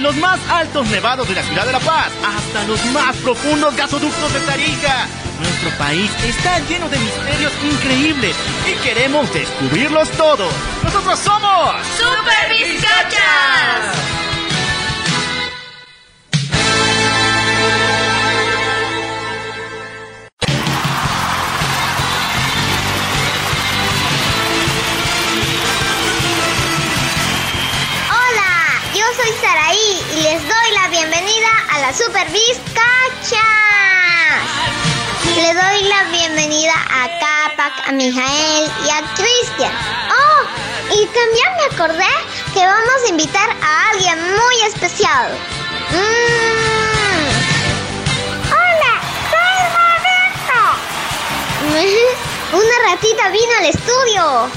Los más altos nevados de la ciudad de La Paz hasta los más profundos gasoductos de Tarija. Nuestro país está lleno de misterios increíbles y queremos descubrirlos todos. Nosotros somos les doy la bienvenida a la Super Vizcacha. Le doy la bienvenida a Capac, a Mijael y a Cristian. Oh, y también me acordé que vamos a invitar a alguien muy especial. Mm. Hola, soy Roberto. Una ratita vino al estudio.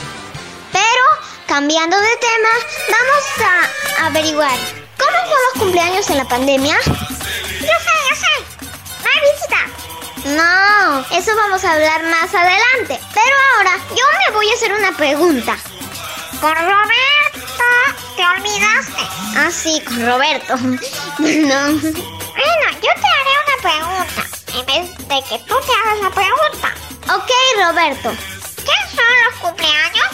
Pero, cambiando de tema, vamos a averiguar cómo fue los cumpleaños en la pandemia. Yo sé, yo sé. No hay visita. No, eso vamos a hablar más adelante. Pero ahora yo me voy a hacer una pregunta. Con Roberto, te olvidaste. Ah, sí, con Roberto. no. Bueno, yo te haré una pregunta. En vez de que tú te hagas la pregunta. Ok, Roberto. ¿Qué son los cumpleaños?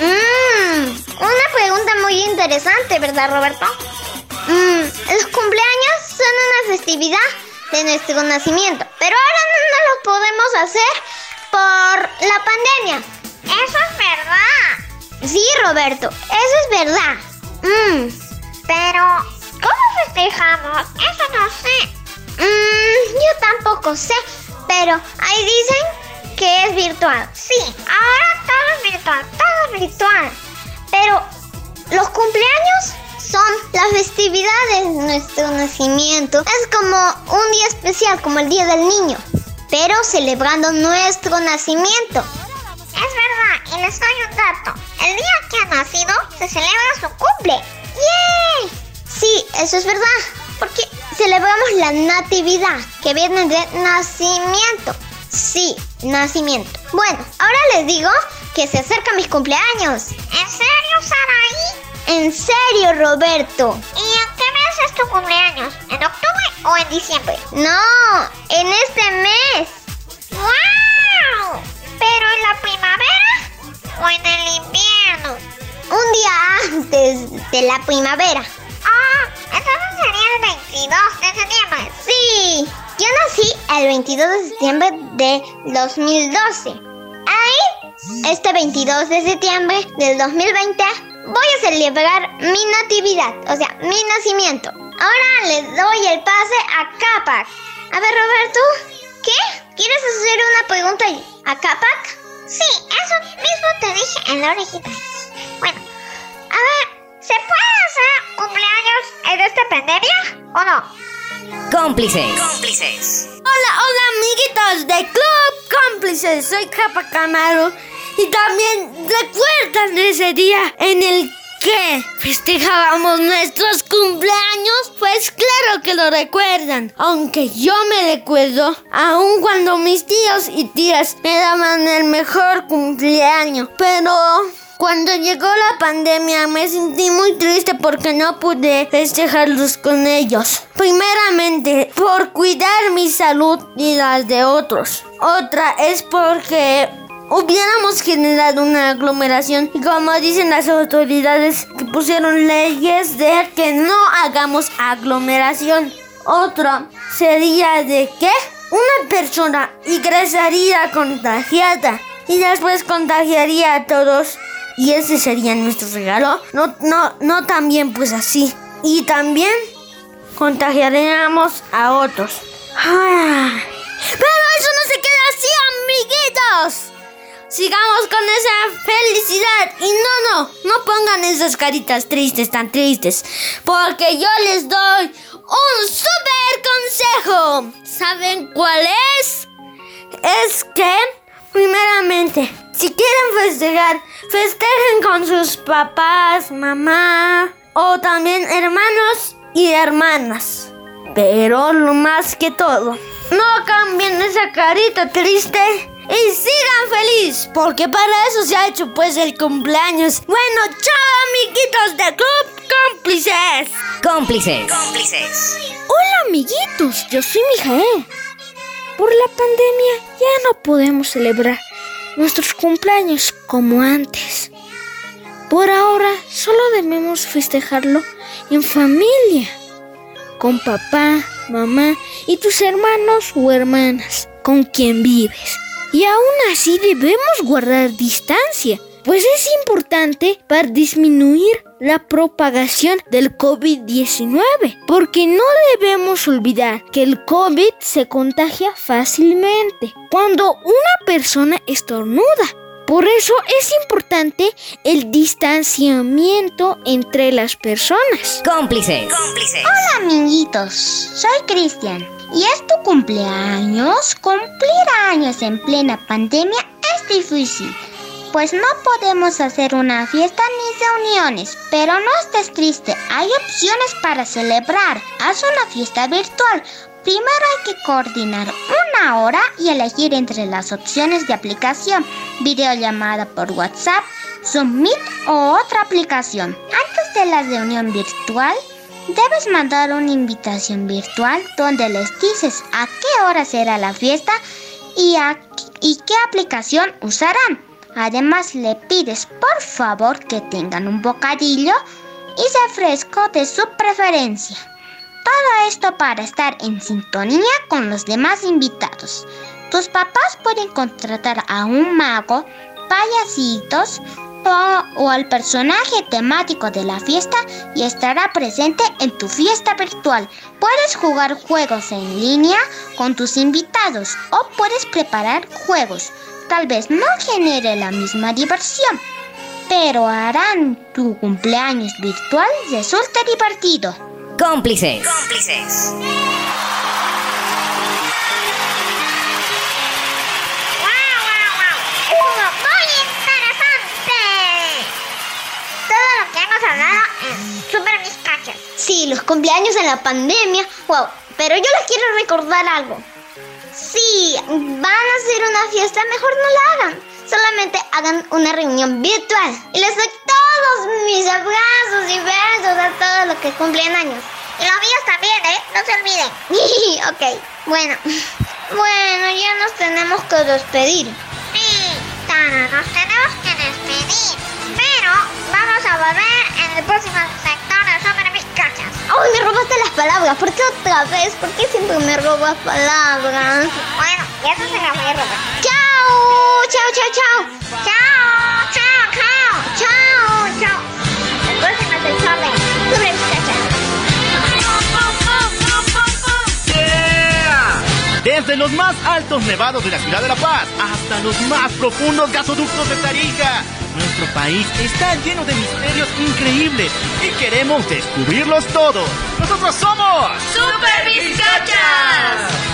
Mmm, una pregunta muy interesante, ¿verdad, Roberto? Mmm, los cumpleaños son una festividad de nuestro nacimiento, pero ahora no lo podemos hacer por la pandemia. Eso es verdad. Sí, Roberto, eso es verdad. Mmm, pero ¿cómo festejamos? Eso no sé. Mmm, yo tampoco sé, pero ahí dicen que es virtual. Sí, ahora todo es virtual, todo es virtual. Pero los cumpleaños son las festividades de nuestro nacimiento. Es como un día especial, como el Día del Niño, pero celebrando nuestro nacimiento. Es verdad, y les doy un dato. El día que ha nacido se celebra su cumple. ¡Yay! Sí, eso es verdad, porque celebramos la natividad, que viene de nacimiento. Sí, nacimiento. Bueno, ahora les digo que se acercan mis cumpleaños. ¿En serio, Saraí? En serio, Roberto. ¿Y en qué mes es tu cumpleaños? ¿En octubre o en diciembre? No, en este mes. ¡Wow! ¿Pero en la primavera o en el invierno? Un día antes de la primavera. Ah, entonces sería el 22 de septiembre. Sí, yo nací el 22 de septiembre de 2012. Ahí, este 22 de septiembre del 2020, voy a celebrar mi natividad, o sea, mi nacimiento. Ahora le doy el pase a Capac. A ver, Roberto, ¿qué? ¿Quieres hacer una pregunta a Capac? Sí, eso mismo te dije en la orejita. Bueno, a ver, ¿se puede hacer cumpleaños en esta pandemia o no? Cómplices. Cómplices. Hola, hola amiguitos de Club Cómplices, soy Capa Camaro y también recuerdan ese día en el que festejábamos nuestros cumpleaños, pues claro que lo recuerdan, aunque yo me recuerdo aun cuando mis tíos y tías me daban el mejor cumpleaños, pero cuando llegó la pandemia me sentí muy triste porque no pude festejarlos con ellos. Primeramente, por cuidar mi salud y las de otros. Otra es porque hubiéramos generado una aglomeración y como dicen las autoridades que pusieron leyes de que no hagamos aglomeración. Otra sería de que una persona ingresaría contagiada y después contagiaría a todos y ese sería nuestro regalo. No, no, no también pues así. Y también contagiaríamos a otros. Ah, Pero eso no se queda así, amiguitos. Sigamos con esa felicidad. Y no, no, no pongan esas caritas tristes, tan tristes. Porque yo les doy un super consejo. ¿Saben cuál es? Es que, primeramente, si quieren festejar, festejen con sus papás, mamá o también hermanos y hermanas. Pero lo más que todo, no cambien esa carita triste y sigan feliz, porque para eso se ha hecho pues el cumpleaños. Bueno, chao amiguitos de Club Cómplices. Cómplices. Cómplices. Hola amiguitos, yo soy Mijael. Por la pandemia ya no podemos celebrar nuestros cumpleaños como antes. Por ahora solo debemos festejarlo en familia, con papá, mamá y tus hermanos o hermanas con quien vives. Y aún así debemos guardar distancia, pues es importante para disminuir la propagación del COVID-19, porque no debemos olvidar que el COVID se contagia fácilmente cuando una persona estornuda. Por eso es importante el distanciamiento entre las personas. Cómplices. Hola amiguitos, soy Cristian y es tu cumpleaños. Cumplir años en plena pandemia es difícil, pues no podemos hacer una fiesta ni reuniones. Pero no estés triste, hay opciones para celebrar. Haz una fiesta virtual. Primero hay que coordinar una hora y elegir entre las opciones de aplicación, videollamada por WhatsApp, Zoom Meet o otra aplicación. Antes de la reunión virtual, debes mandar una invitación virtual donde les dices a qué hora será la fiesta y, a, y qué aplicación usarán. Además, le pides por favor que tengan un bocadillo y refresco de su preferencia. Todo esto para estar en sintonía con los demás invitados. Tus papás pueden contratar a un mago, payasitos o, o, al personaje temático de la fiesta y estará presente en tu fiesta virtual. Puedes jugar juegos en línea con tus invitados o puedes preparar juegos. Tal vez no genere la misma diversión, pero harán tu cumpleaños virtual resulte divertido. Cómplices. Cómplices. hablado en Super Mis Cachas. Sí, los cumpleaños en la pandemia. Wow, pero yo les quiero recordar algo. Van a hacer una fiesta, mejor no la hagan. Solamente hagan una reunión virtual. Y les doy todos mis abrazos y besos a todos los que cumplen años. Y los míos también, ¿eh? No se olviden. ok, bueno. Bueno, ya nos tenemos que despedir. Sí, nos tenemos que despedir. Pero vamos a volver en el próximo sector ¡Ay, me robaste las palabras! ¿Por qué otra vez? ¿Por qué siempre me robas palabras? Bueno, ya eso se las voy a robar. ¡Chao! ¡Chao, chao, chao! ¡Chao! Más altos nevados de la ciudad de La Paz hasta los más profundos gasoductos de Tarija, nuestro país está lleno de misterios increíbles y queremos descubrirlos todos. Nosotros somos Super Vizcacha.